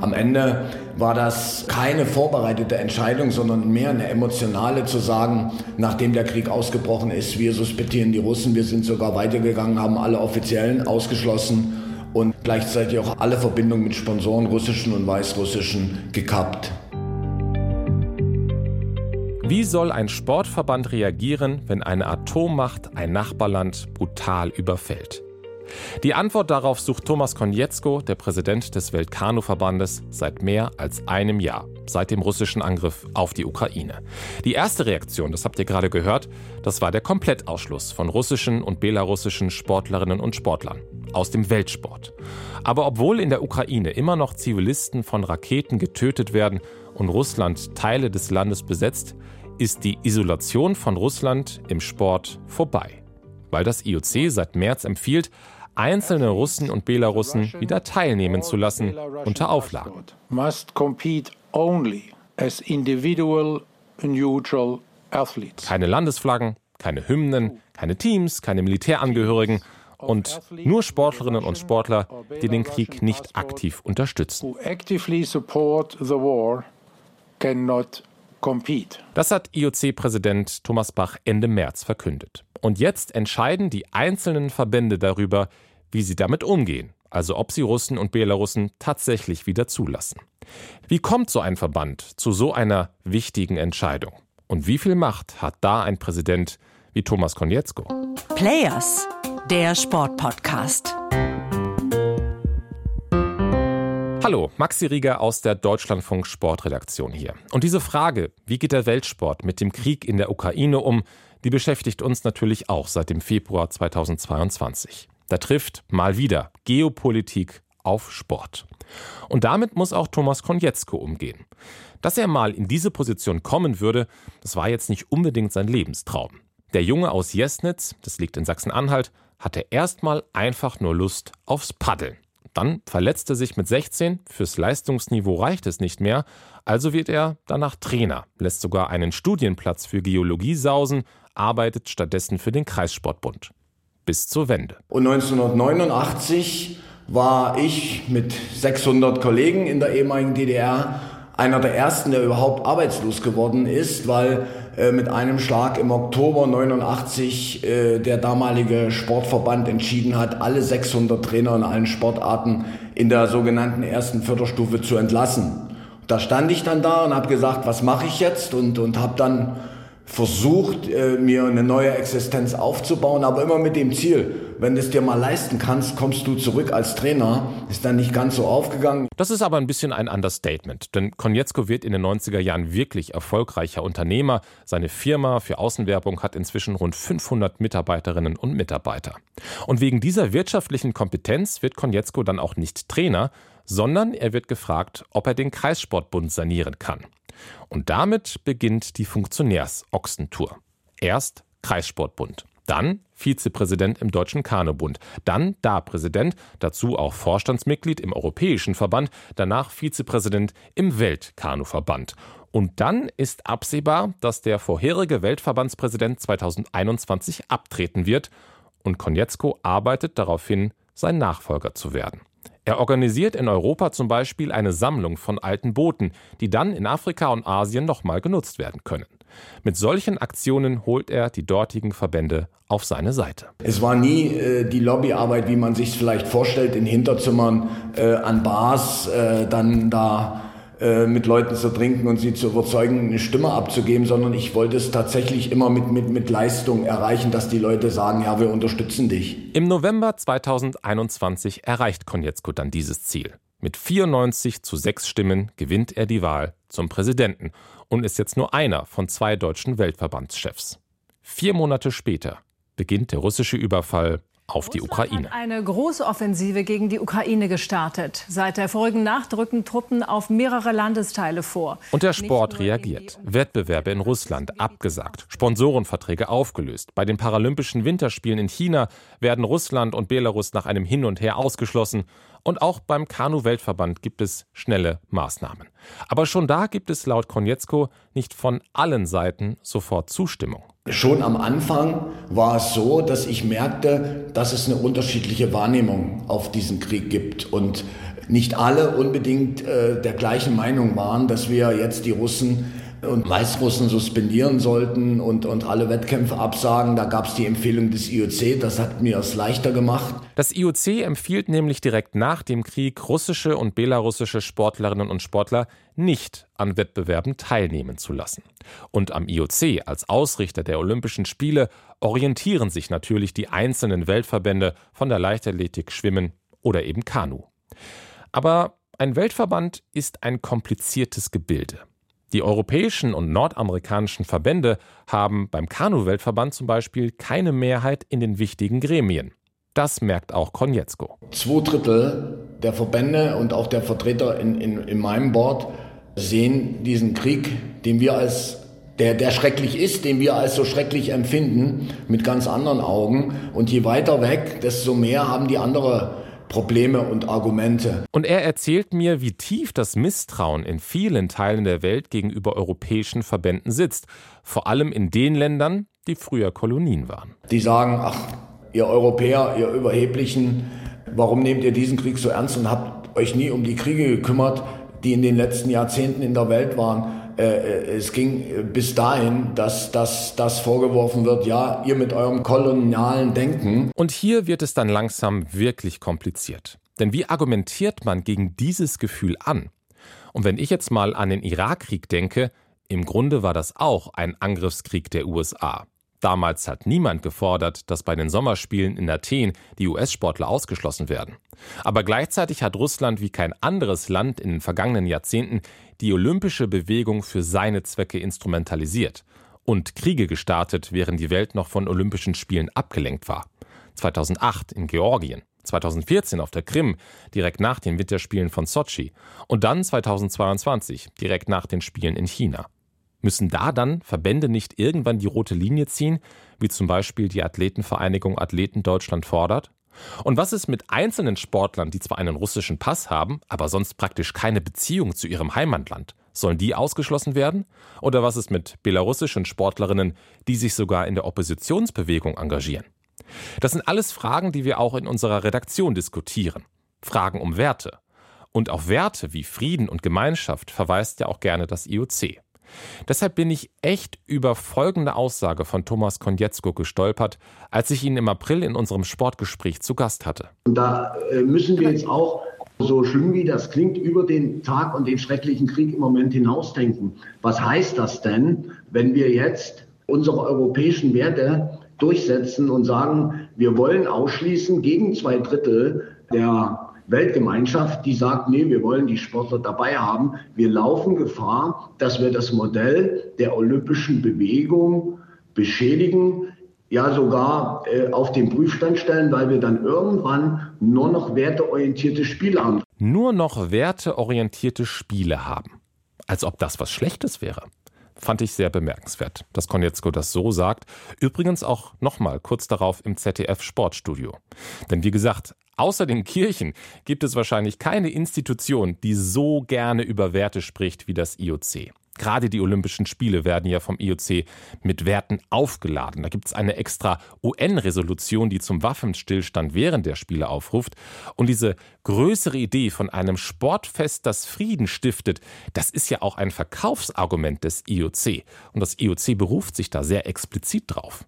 Am Ende war das keine vorbereitete Entscheidung, sondern mehr eine emotionale zu sagen, nachdem der Krieg ausgebrochen ist, wir suspettieren die Russen, wir sind sogar weitergegangen, haben alle Offiziellen ausgeschlossen und gleichzeitig auch alle Verbindungen mit Sponsoren, russischen und weißrussischen, gekappt. Wie soll ein Sportverband reagieren, wenn eine Atommacht ein Nachbarland brutal überfällt? Die Antwort darauf sucht Thomas Konietzko, der Präsident des Weltkanuverbandes, seit mehr als einem Jahr, seit dem russischen Angriff auf die Ukraine. Die erste Reaktion, das habt ihr gerade gehört, das war der Komplettausschluss von russischen und belarussischen Sportlerinnen und Sportlern aus dem Weltsport. Aber obwohl in der Ukraine immer noch Zivilisten von Raketen getötet werden und Russland Teile des Landes besetzt, ist die Isolation von Russland im Sport vorbei, weil das IOC seit März empfiehlt, einzelne Russen und Belarussen wieder teilnehmen zu lassen unter Auflagen. Keine Landesflaggen, keine Hymnen, keine Teams, keine Militärangehörigen und nur Sportlerinnen und Sportler, die den Krieg nicht aktiv unterstützen. Das hat IOC-Präsident Thomas Bach Ende März verkündet. Und jetzt entscheiden die einzelnen Verbände darüber, wie sie damit umgehen, also ob sie Russen und Belarussen tatsächlich wieder zulassen. Wie kommt so ein Verband zu so einer wichtigen Entscheidung? Und wie viel Macht hat da ein Präsident wie Thomas Konietzko? Players, der Sportpodcast. Hallo, Maxi Rieger aus der Deutschlandfunk Sportredaktion hier. Und diese Frage, wie geht der Weltsport mit dem Krieg in der Ukraine um, die beschäftigt uns natürlich auch seit dem Februar 2022. Da trifft mal wieder Geopolitik auf Sport. Und damit muss auch Thomas Konietzko umgehen. Dass er mal in diese Position kommen würde, das war jetzt nicht unbedingt sein Lebenstraum. Der Junge aus Jesnitz, das liegt in Sachsen-Anhalt, hatte erstmal einfach nur Lust aufs Paddeln. Dann verletzte sich mit 16, fürs Leistungsniveau reicht es nicht mehr, also wird er danach Trainer, lässt sogar einen Studienplatz für Geologie sausen, arbeitet stattdessen für den Kreissportbund bis zur Wende. Und 1989 war ich mit 600 Kollegen in der ehemaligen DDR einer der ersten, der überhaupt arbeitslos geworden ist, weil äh, mit einem Schlag im Oktober 89 äh, der damalige Sportverband entschieden hat, alle 600 Trainer in allen Sportarten in der sogenannten ersten Förderstufe zu entlassen. Da stand ich dann da und habe gesagt, was mache ich jetzt und, und habe dann versucht, äh, mir eine neue Existenz aufzubauen, aber immer mit dem Ziel, wenn du es dir mal leisten kannst, kommst du zurück als Trainer. Ist dann nicht ganz so aufgegangen. Das ist aber ein bisschen ein Understatement, denn Konietzko wird in den 90er Jahren wirklich erfolgreicher Unternehmer. Seine Firma für Außenwerbung hat inzwischen rund 500 Mitarbeiterinnen und Mitarbeiter. Und wegen dieser wirtschaftlichen Kompetenz wird Konietzko dann auch nicht Trainer, sondern er wird gefragt, ob er den Kreissportbund sanieren kann. Und damit beginnt die Funktionärs-Ochsentour. Erst Kreissportbund, dann Vizepräsident im Deutschen Kanubund, dann Da-Präsident, dazu auch Vorstandsmitglied im Europäischen Verband, danach Vizepräsident im Weltkanuverband. Und dann ist absehbar, dass der vorherige Weltverbandspräsident 2021 abtreten wird und Konietzko arbeitet darauf hin, sein Nachfolger zu werden. Er organisiert in Europa zum Beispiel eine Sammlung von alten Booten, die dann in Afrika und Asien nochmal genutzt werden können. Mit solchen Aktionen holt er die dortigen Verbände auf seine Seite. Es war nie äh, die Lobbyarbeit, wie man sich vielleicht vorstellt, in Hinterzimmern äh, an Bars, äh, dann da äh, mit Leuten zu trinken und sie zu überzeugen, eine Stimme abzugeben, sondern ich wollte es tatsächlich immer mit, mit, mit Leistung erreichen, dass die Leute sagen, ja, wir unterstützen dich. Im November 2021 erreicht Konietzko dann dieses Ziel. Mit 94 zu 6 Stimmen gewinnt er die Wahl zum Präsidenten und ist jetzt nur einer von zwei deutschen Weltverbandschefs. Vier Monate später beginnt der russische Überfall auf die Ukraine. Hat eine große Offensive gegen die Ukraine gestartet. Seit der vorigen Nacht rücken Truppen auf mehrere Landesteile vor. Und der Sport reagiert. Wettbewerbe in Russland abgesagt, Sponsorenverträge aufgelöst. Bei den Paralympischen Winterspielen in China werden Russland und Belarus nach einem Hin und Her ausgeschlossen. Und auch beim Kanu-Weltverband gibt es schnelle Maßnahmen. Aber schon da gibt es laut Konietzko nicht von allen Seiten sofort Zustimmung. Schon am Anfang war es so, dass ich merkte, dass es eine unterschiedliche Wahrnehmung auf diesen Krieg gibt und nicht alle unbedingt äh, der gleichen Meinung waren, dass wir jetzt die Russen und Weißrussen suspendieren sollten und, und alle Wettkämpfe absagen. Da gab es die Empfehlung des IOC, das hat mir es leichter gemacht. Das IOC empfiehlt nämlich direkt nach dem Krieg russische und belarussische Sportlerinnen und Sportler nicht an Wettbewerben teilnehmen zu lassen. Und am IOC als Ausrichter der Olympischen Spiele orientieren sich natürlich die einzelnen Weltverbände von der Leichtathletik, Schwimmen oder eben Kanu. Aber ein Weltverband ist ein kompliziertes Gebilde. Die europäischen und nordamerikanischen Verbände haben beim Kanu-Weltverband zum Beispiel keine Mehrheit in den wichtigen Gremien. Das merkt auch Konietzko. Zwei Drittel der Verbände und auch der Vertreter in, in, in meinem Board sehen diesen Krieg, den wir als der, der schrecklich ist, den wir als so schrecklich empfinden, mit ganz anderen Augen. Und je weiter weg, desto mehr haben die andere Probleme und Argumente. Und er erzählt mir, wie tief das Misstrauen in vielen Teilen der Welt gegenüber europäischen Verbänden sitzt, vor allem in den Ländern, die früher Kolonien waren. Die sagen, ach, ihr Europäer, ihr Überheblichen, warum nehmt ihr diesen Krieg so ernst und habt euch nie um die Kriege gekümmert, die in den letzten Jahrzehnten in der Welt waren? Äh, äh, es ging bis dahin, dass das vorgeworfen wird, ja, ihr mit eurem kolonialen Denken. Und hier wird es dann langsam wirklich kompliziert. Denn wie argumentiert man gegen dieses Gefühl an? Und wenn ich jetzt mal an den Irakkrieg denke, im Grunde war das auch ein Angriffskrieg der USA. Damals hat niemand gefordert, dass bei den Sommerspielen in Athen die US-Sportler ausgeschlossen werden. Aber gleichzeitig hat Russland wie kein anderes Land in den vergangenen Jahrzehnten die olympische Bewegung für seine Zwecke instrumentalisiert und Kriege gestartet, während die Welt noch von Olympischen Spielen abgelenkt war. 2008 in Georgien, 2014 auf der Krim, direkt nach den Winterspielen von Sochi und dann 2022, direkt nach den Spielen in China. Müssen da dann Verbände nicht irgendwann die rote Linie ziehen, wie zum Beispiel die Athletenvereinigung Athleten Deutschland fordert? Und was ist mit einzelnen Sportlern, die zwar einen russischen Pass haben, aber sonst praktisch keine Beziehung zu ihrem Heimatland? Sollen die ausgeschlossen werden? Oder was ist mit belarussischen Sportlerinnen, die sich sogar in der Oppositionsbewegung engagieren? Das sind alles Fragen, die wir auch in unserer Redaktion diskutieren. Fragen um Werte. Und auf Werte wie Frieden und Gemeinschaft verweist ja auch gerne das IOC. Deshalb bin ich echt über folgende Aussage von Thomas Konietzko gestolpert, als ich ihn im April in unserem Sportgespräch zu Gast hatte. Und da äh, müssen wir jetzt auch, so schlimm wie das klingt, über den Tag und den schrecklichen Krieg im Moment hinausdenken. Was heißt das denn, wenn wir jetzt unsere europäischen Werte durchsetzen und sagen, wir wollen ausschließen gegen zwei Drittel der Weltgemeinschaft, die sagt, nee, wir wollen die Sportler dabei haben. Wir laufen Gefahr, dass wir das Modell der olympischen Bewegung beschädigen, ja sogar äh, auf den Prüfstand stellen, weil wir dann irgendwann nur noch werteorientierte Spiele haben. Nur noch werteorientierte Spiele haben. Als ob das was Schlechtes wäre fand ich sehr bemerkenswert, dass Konietzko das so sagt. Übrigens auch nochmal kurz darauf im ZDF Sportstudio. Denn wie gesagt, Außer den Kirchen gibt es wahrscheinlich keine Institution, die so gerne über Werte spricht wie das IOC. Gerade die Olympischen Spiele werden ja vom IOC mit Werten aufgeladen. Da gibt es eine extra UN-Resolution, die zum Waffenstillstand während der Spiele aufruft. Und diese größere Idee von einem Sportfest, das Frieden stiftet, das ist ja auch ein Verkaufsargument des IOC. Und das IOC beruft sich da sehr explizit drauf.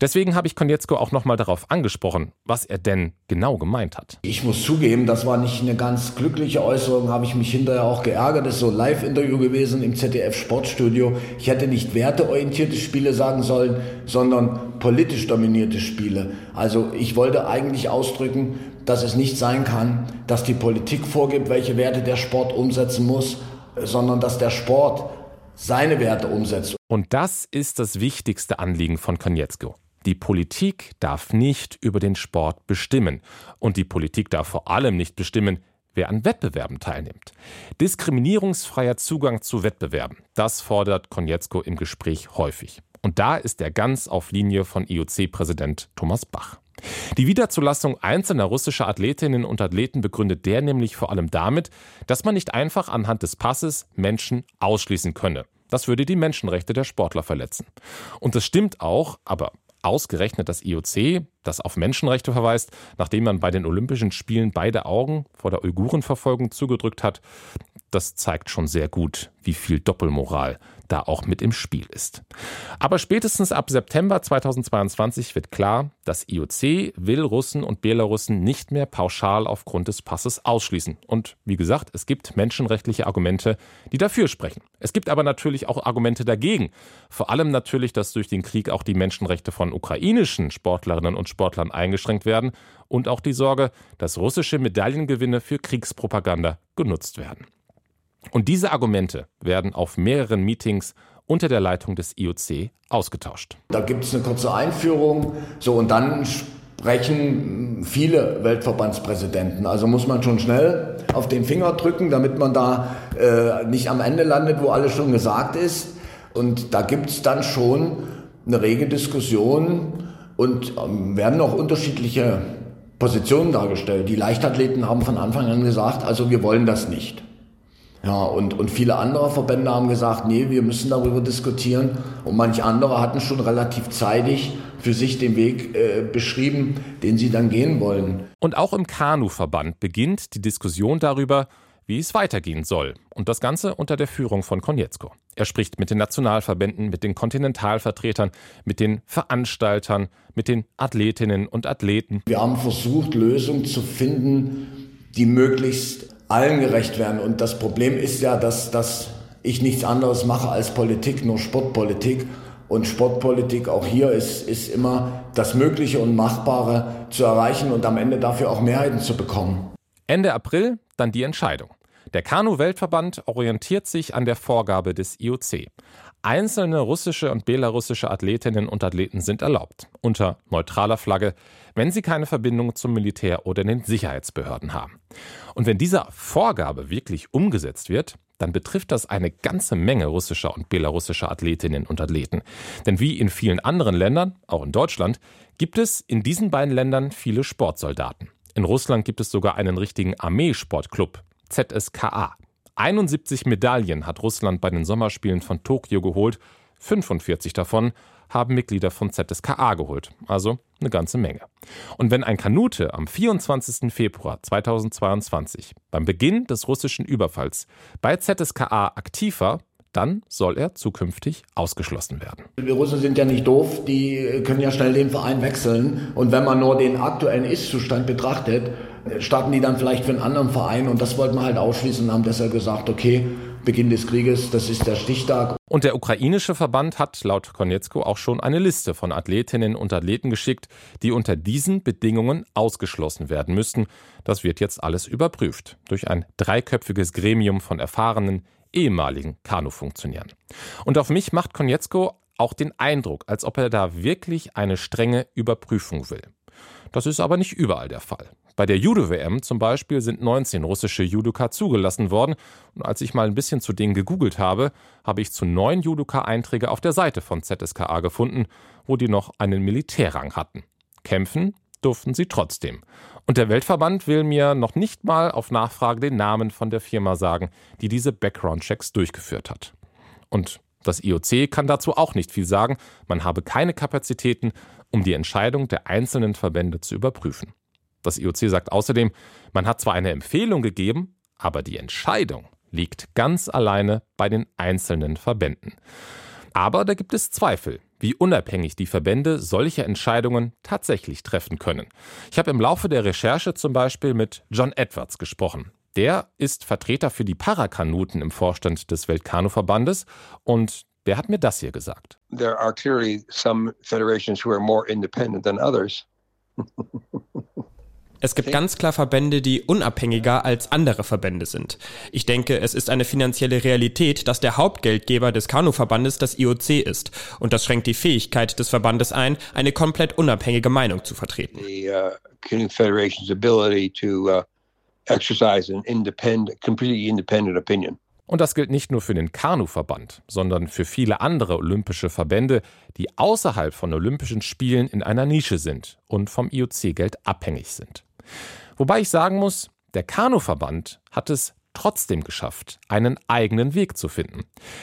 Deswegen habe ich Konietzko auch nochmal darauf angesprochen, was er denn genau gemeint hat. Ich muss zugeben, das war nicht eine ganz glückliche Äußerung, habe ich mich hinterher auch geärgert. Das ist so ein Live-Interview gewesen im ZDF ZDF Sportstudio, ich hätte nicht werteorientierte Spiele sagen sollen, sondern politisch dominierte Spiele. Also ich wollte eigentlich ausdrücken, dass es nicht sein kann, dass die Politik vorgibt, welche Werte der Sport umsetzen muss, sondern dass der Sport seine Werte umsetzt. Und das ist das wichtigste Anliegen von Konietzko. Die Politik darf nicht über den Sport bestimmen. Und die Politik darf vor allem nicht bestimmen, wer an Wettbewerben teilnimmt. Diskriminierungsfreier Zugang zu Wettbewerben, das fordert Konietzko im Gespräch häufig. Und da ist er ganz auf Linie von IOC-Präsident Thomas Bach. Die Wiederzulassung einzelner russischer Athletinnen und Athleten begründet der nämlich vor allem damit, dass man nicht einfach anhand des Passes Menschen ausschließen könne. Das würde die Menschenrechte der Sportler verletzen. Und das stimmt auch, aber ausgerechnet das IOC, das auf Menschenrechte verweist, nachdem man bei den Olympischen Spielen beide Augen vor der Uigurenverfolgung zugedrückt hat, das zeigt schon sehr gut, wie viel Doppelmoral da auch mit im Spiel ist. Aber spätestens ab September 2022 wird klar, das IOC will Russen und Belarussen nicht mehr pauschal aufgrund des Passes ausschließen. Und wie gesagt, es gibt menschenrechtliche Argumente, die dafür sprechen. Es gibt aber natürlich auch Argumente dagegen. Vor allem natürlich, dass durch den Krieg auch die Menschenrechte von ukrainischen Sportlerinnen und Sportlern eingeschränkt werden und auch die Sorge, dass russische Medaillengewinne für Kriegspropaganda genutzt werden. Und diese Argumente werden auf mehreren Meetings unter der Leitung des IOC ausgetauscht. Da gibt es eine kurze Einführung, so und dann sprechen viele Weltverbandspräsidenten. Also muss man schon schnell auf den Finger drücken, damit man da äh, nicht am Ende landet, wo alles schon gesagt ist. Und da gibt es dann schon eine rege Diskussion und ähm, werden auch unterschiedliche Positionen dargestellt. Die Leichtathleten haben von Anfang an gesagt, also wir wollen das nicht. Ja, und, und viele andere Verbände haben gesagt, nee, wir müssen darüber diskutieren. Und manche andere hatten schon relativ zeitig für sich den Weg äh, beschrieben, den sie dann gehen wollen. Und auch im Kanu-Verband beginnt die Diskussion darüber, wie es weitergehen soll. Und das Ganze unter der Führung von Konietzko. Er spricht mit den Nationalverbänden, mit den Kontinentalvertretern, mit den Veranstaltern, mit den Athletinnen und Athleten. Wir haben versucht, Lösungen zu finden, die möglichst allen gerecht werden. Und das Problem ist ja, dass, dass ich nichts anderes mache als Politik, nur Sportpolitik. Und Sportpolitik auch hier ist, ist immer das Mögliche und Machbare zu erreichen und am Ende dafür auch Mehrheiten zu bekommen. Ende April dann die Entscheidung. Der Kanu-Weltverband orientiert sich an der Vorgabe des IOC. Einzelne russische und belarussische Athletinnen und Athleten sind erlaubt, unter neutraler Flagge, wenn sie keine Verbindung zum Militär oder den Sicherheitsbehörden haben. Und wenn diese Vorgabe wirklich umgesetzt wird, dann betrifft das eine ganze Menge russischer und belarussischer Athletinnen und Athleten. Denn wie in vielen anderen Ländern, auch in Deutschland, gibt es in diesen beiden Ländern viele Sportsoldaten. In Russland gibt es sogar einen richtigen Armeesportclub, ZSKA. 71 Medaillen hat Russland bei den Sommerspielen von Tokio geholt, 45 davon haben Mitglieder von ZSKA geholt, also eine ganze Menge. Und wenn ein Kanute am 24. Februar 2022 beim Beginn des russischen Überfalls bei ZSKA aktiv war, dann soll er zukünftig ausgeschlossen werden. Die Russen sind ja nicht doof, die können ja schnell den Verein wechseln. Und wenn man nur den aktuellen Ist-Zustand betrachtet, starten die dann vielleicht für einen anderen Verein. Und das wollten wir halt ausschließen und haben deshalb gesagt, okay, Beginn des Krieges, das ist der Stichtag. Und der ukrainische Verband hat laut Konietzko auch schon eine Liste von Athletinnen und Athleten geschickt, die unter diesen Bedingungen ausgeschlossen werden müssten. Das wird jetzt alles überprüft durch ein dreiköpfiges Gremium von erfahrenen ehemaligen Kanu-Funktionären. Und auf mich macht Konietzko auch den Eindruck, als ob er da wirklich eine strenge Überprüfung will. Das ist aber nicht überall der Fall. Bei der Judo-WM zum Beispiel sind 19 russische Judoka zugelassen worden. Und als ich mal ein bisschen zu denen gegoogelt habe, habe ich zu neun Judoka-Einträge auf der Seite von ZSKA gefunden, wo die noch einen Militärrang hatten. Kämpfen durften sie trotzdem. Und der Weltverband will mir noch nicht mal auf Nachfrage den Namen von der Firma sagen, die diese Background-Checks durchgeführt hat. Und das IOC kann dazu auch nicht viel sagen. Man habe keine Kapazitäten, um die Entscheidung der einzelnen Verbände zu überprüfen. Das IOC sagt außerdem, man hat zwar eine Empfehlung gegeben, aber die Entscheidung liegt ganz alleine bei den einzelnen Verbänden. Aber da gibt es Zweifel, wie unabhängig die Verbände solche Entscheidungen tatsächlich treffen können. Ich habe im Laufe der Recherche zum Beispiel mit John Edwards gesprochen. Der ist Vertreter für die Parakanuten im Vorstand des Weltkanuverbandes und der hat mir das hier gesagt. There are clearly some federations who are more independent than others. Es gibt ganz klar Verbände, die unabhängiger als andere Verbände sind. Ich denke, es ist eine finanzielle Realität, dass der Hauptgeldgeber des Kanuverbandes das IOC ist. Und das schränkt die Fähigkeit des Verbandes ein, eine komplett unabhängige Meinung zu vertreten. The uh, Canoe Federation's ability to uh, exercise an independent, completely independent opinion. Und das gilt nicht nur für den Kanuverband, sondern für viele andere olympische Verbände, die außerhalb von Olympischen Spielen in einer Nische sind und vom IOC-Geld abhängig sind. Wobei ich sagen muss, der Kanuverband hat es trotzdem geschafft, einen eigenen Weg zu finden.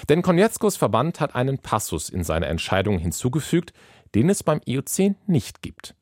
Denn Konietzkos Verband hat einen Passus in seine Entscheidung hinzugefügt, den es beim IOC nicht gibt.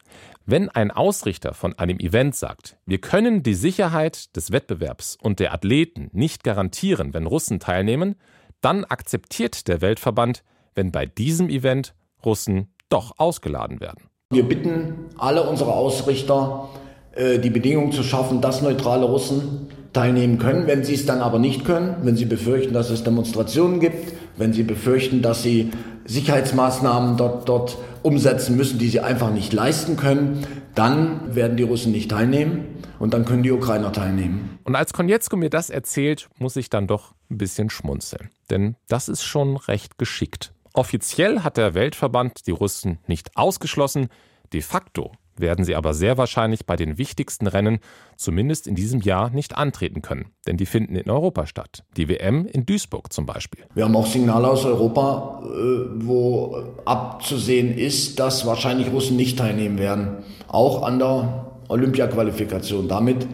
Wenn ein Ausrichter von einem Event sagt, wir können die Sicherheit des Wettbewerbs und der Athleten nicht garantieren, wenn Russen teilnehmen, dann akzeptiert der Weltverband, wenn bei diesem Event Russen doch ausgeladen werden. Wir bitten alle unsere Ausrichter, die Bedingungen zu schaffen, dass neutrale Russen teilnehmen können. Wenn sie es dann aber nicht können, wenn sie befürchten, dass es Demonstrationen gibt, wenn sie befürchten, dass sie Sicherheitsmaßnahmen dort, dort umsetzen müssen, die sie einfach nicht leisten können, dann werden die Russen nicht teilnehmen und dann können die Ukrainer teilnehmen. Und als Konietzko mir das erzählt, muss ich dann doch ein bisschen schmunzeln. Denn das ist schon recht geschickt. Offiziell hat der Weltverband die Russen nicht ausgeschlossen, de facto werden sie aber sehr wahrscheinlich bei den wichtigsten Rennen zumindest in diesem Jahr nicht antreten können, denn die finden in Europa statt. Die WM in Duisburg zum Beispiel. Wir haben auch Signale aus Europa, äh, wo abzusehen ist, dass wahrscheinlich Russen nicht teilnehmen werden, auch an der Olympia-Qualifikation. Damit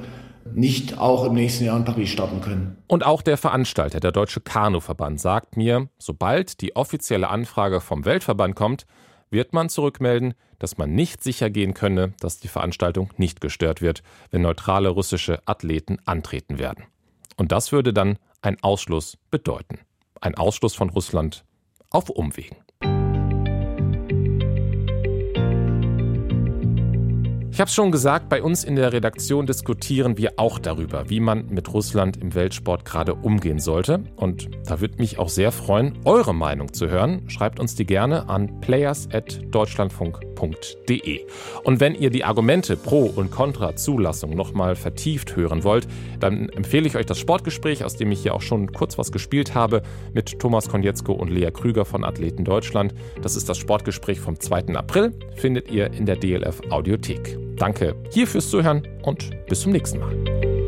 nicht auch im nächsten Jahr in Paris starten können. Und auch der Veranstalter, der Deutsche Kanuverband, sagt mir, sobald die offizielle Anfrage vom Weltverband kommt, wird man zurückmelden, dass man nicht sicher gehen könne, dass die Veranstaltung nicht gestört wird, wenn neutrale russische Athleten antreten werden. Und das würde dann ein Ausschluss bedeuten. Ein Ausschluss von Russland auf Umwegen. Ich habe es schon gesagt, bei uns in der Redaktion diskutieren wir auch darüber, wie man mit Russland im Weltsport gerade umgehen sollte. Und da würde mich auch sehr freuen, eure Meinung zu hören. Schreibt uns die gerne an players.deutschlandfunk.de. Und wenn ihr die Argumente pro und contra Zulassung nochmal vertieft hören wollt, dann empfehle ich euch das Sportgespräch, aus dem ich hier auch schon kurz was gespielt habe, mit Thomas Konietzko und Lea Krüger von Athleten Deutschland. Das ist das Sportgespräch vom 2. April, findet ihr in der DLF Audiothek. Danke hier fürs Zuhören und bis zum nächsten Mal.